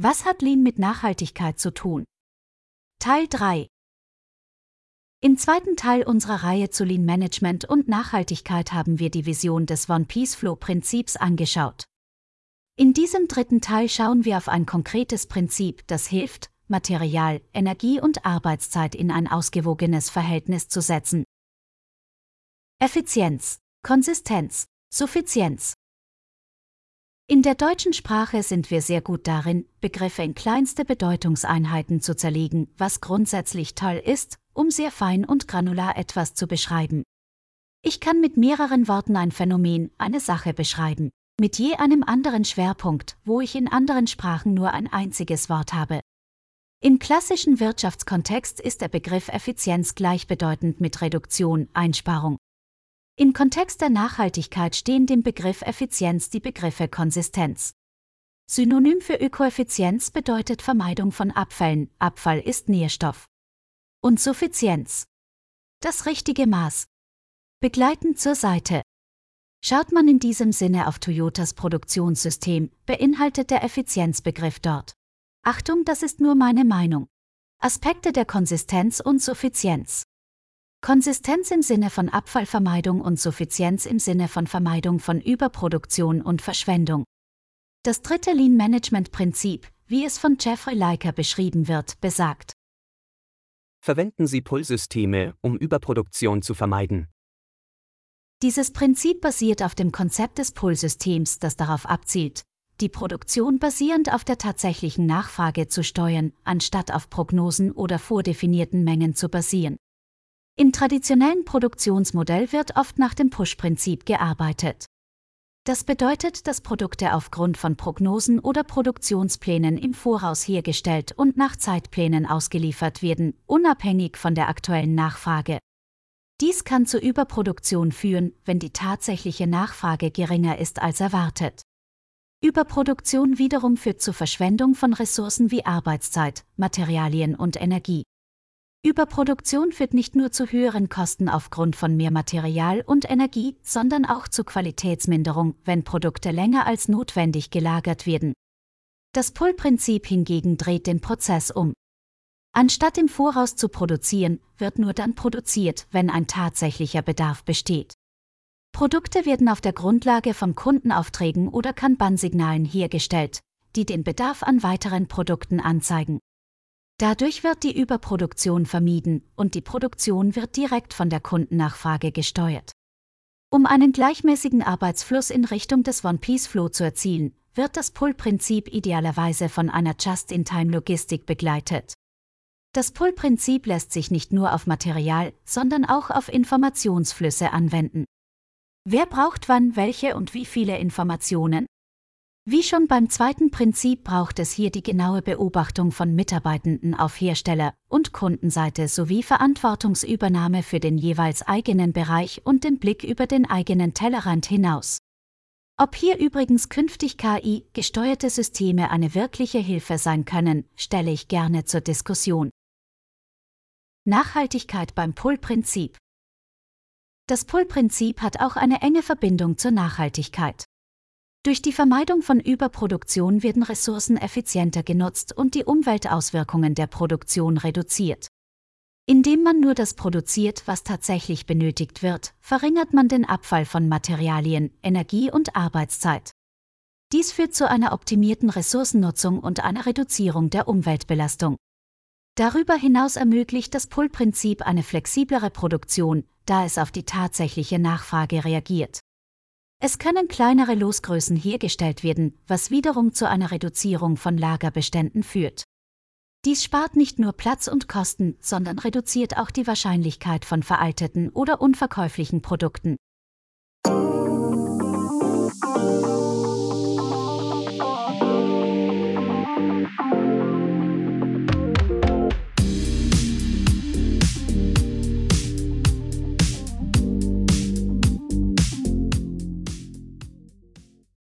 Was hat Lean mit Nachhaltigkeit zu tun? Teil 3 Im zweiten Teil unserer Reihe zu Lean Management und Nachhaltigkeit haben wir die Vision des One Piece Flow Prinzips angeschaut. In diesem dritten Teil schauen wir auf ein konkretes Prinzip, das hilft, Material, Energie und Arbeitszeit in ein ausgewogenes Verhältnis zu setzen. Effizienz, Konsistenz, Suffizienz. In der deutschen Sprache sind wir sehr gut darin, Begriffe in kleinste Bedeutungseinheiten zu zerlegen, was grundsätzlich toll ist, um sehr fein und granular etwas zu beschreiben. Ich kann mit mehreren Worten ein Phänomen, eine Sache beschreiben, mit je einem anderen Schwerpunkt, wo ich in anderen Sprachen nur ein einziges Wort habe. Im klassischen Wirtschaftskontext ist der Begriff Effizienz gleichbedeutend mit Reduktion, Einsparung. Im Kontext der Nachhaltigkeit stehen dem Begriff Effizienz die Begriffe Konsistenz. Synonym für Ökoeffizienz bedeutet Vermeidung von Abfällen, Abfall ist Nährstoff. Und Suffizienz. Das richtige Maß. Begleitend zur Seite. Schaut man in diesem Sinne auf Toyotas Produktionssystem, beinhaltet der Effizienzbegriff dort. Achtung, das ist nur meine Meinung. Aspekte der Konsistenz und Suffizienz. Konsistenz im Sinne von Abfallvermeidung und Suffizienz im Sinne von Vermeidung von Überproduktion und Verschwendung. Das dritte Lean Management Prinzip, wie es von Jeffrey Leiker beschrieben wird, besagt. Verwenden Sie Pull-Systeme, um Überproduktion zu vermeiden. Dieses Prinzip basiert auf dem Konzept des Pull-Systems, das darauf abzielt, die Produktion basierend auf der tatsächlichen Nachfrage zu steuern, anstatt auf Prognosen oder vordefinierten Mengen zu basieren. Im traditionellen Produktionsmodell wird oft nach dem Push-Prinzip gearbeitet. Das bedeutet, dass Produkte aufgrund von Prognosen oder Produktionsplänen im Voraus hergestellt und nach Zeitplänen ausgeliefert werden, unabhängig von der aktuellen Nachfrage. Dies kann zu Überproduktion führen, wenn die tatsächliche Nachfrage geringer ist als erwartet. Überproduktion wiederum führt zu Verschwendung von Ressourcen wie Arbeitszeit, Materialien und Energie. Überproduktion führt nicht nur zu höheren Kosten aufgrund von mehr Material und Energie, sondern auch zu Qualitätsminderung, wenn Produkte länger als notwendig gelagert werden. Das Pull-Prinzip hingegen dreht den Prozess um. Anstatt im Voraus zu produzieren, wird nur dann produziert, wenn ein tatsächlicher Bedarf besteht. Produkte werden auf der Grundlage von Kundenaufträgen oder Kanban-Signalen hergestellt, die den Bedarf an weiteren Produkten anzeigen. Dadurch wird die Überproduktion vermieden und die Produktion wird direkt von der Kundennachfrage gesteuert. Um einen gleichmäßigen Arbeitsfluss in Richtung des One-Piece-Flow zu erzielen, wird das Pull-Prinzip idealerweise von einer Just-in-Time-Logistik begleitet. Das Pull-Prinzip lässt sich nicht nur auf Material, sondern auch auf Informationsflüsse anwenden. Wer braucht wann welche und wie viele Informationen? Wie schon beim zweiten Prinzip braucht es hier die genaue Beobachtung von Mitarbeitenden auf Hersteller- und Kundenseite sowie Verantwortungsübernahme für den jeweils eigenen Bereich und den Blick über den eigenen Tellerrand hinaus. Ob hier übrigens künftig KI-gesteuerte Systeme eine wirkliche Hilfe sein können, stelle ich gerne zur Diskussion. Nachhaltigkeit beim Pull-Prinzip Das Pull-Prinzip hat auch eine enge Verbindung zur Nachhaltigkeit. Durch die Vermeidung von Überproduktion werden Ressourcen effizienter genutzt und die Umweltauswirkungen der Produktion reduziert. Indem man nur das produziert, was tatsächlich benötigt wird, verringert man den Abfall von Materialien, Energie und Arbeitszeit. Dies führt zu einer optimierten Ressourcennutzung und einer Reduzierung der Umweltbelastung. Darüber hinaus ermöglicht das Pull-Prinzip eine flexiblere Produktion, da es auf die tatsächliche Nachfrage reagiert. Es können kleinere Losgrößen hergestellt werden, was wiederum zu einer Reduzierung von Lagerbeständen führt. Dies spart nicht nur Platz und Kosten, sondern reduziert auch die Wahrscheinlichkeit von veralteten oder unverkäuflichen Produkten.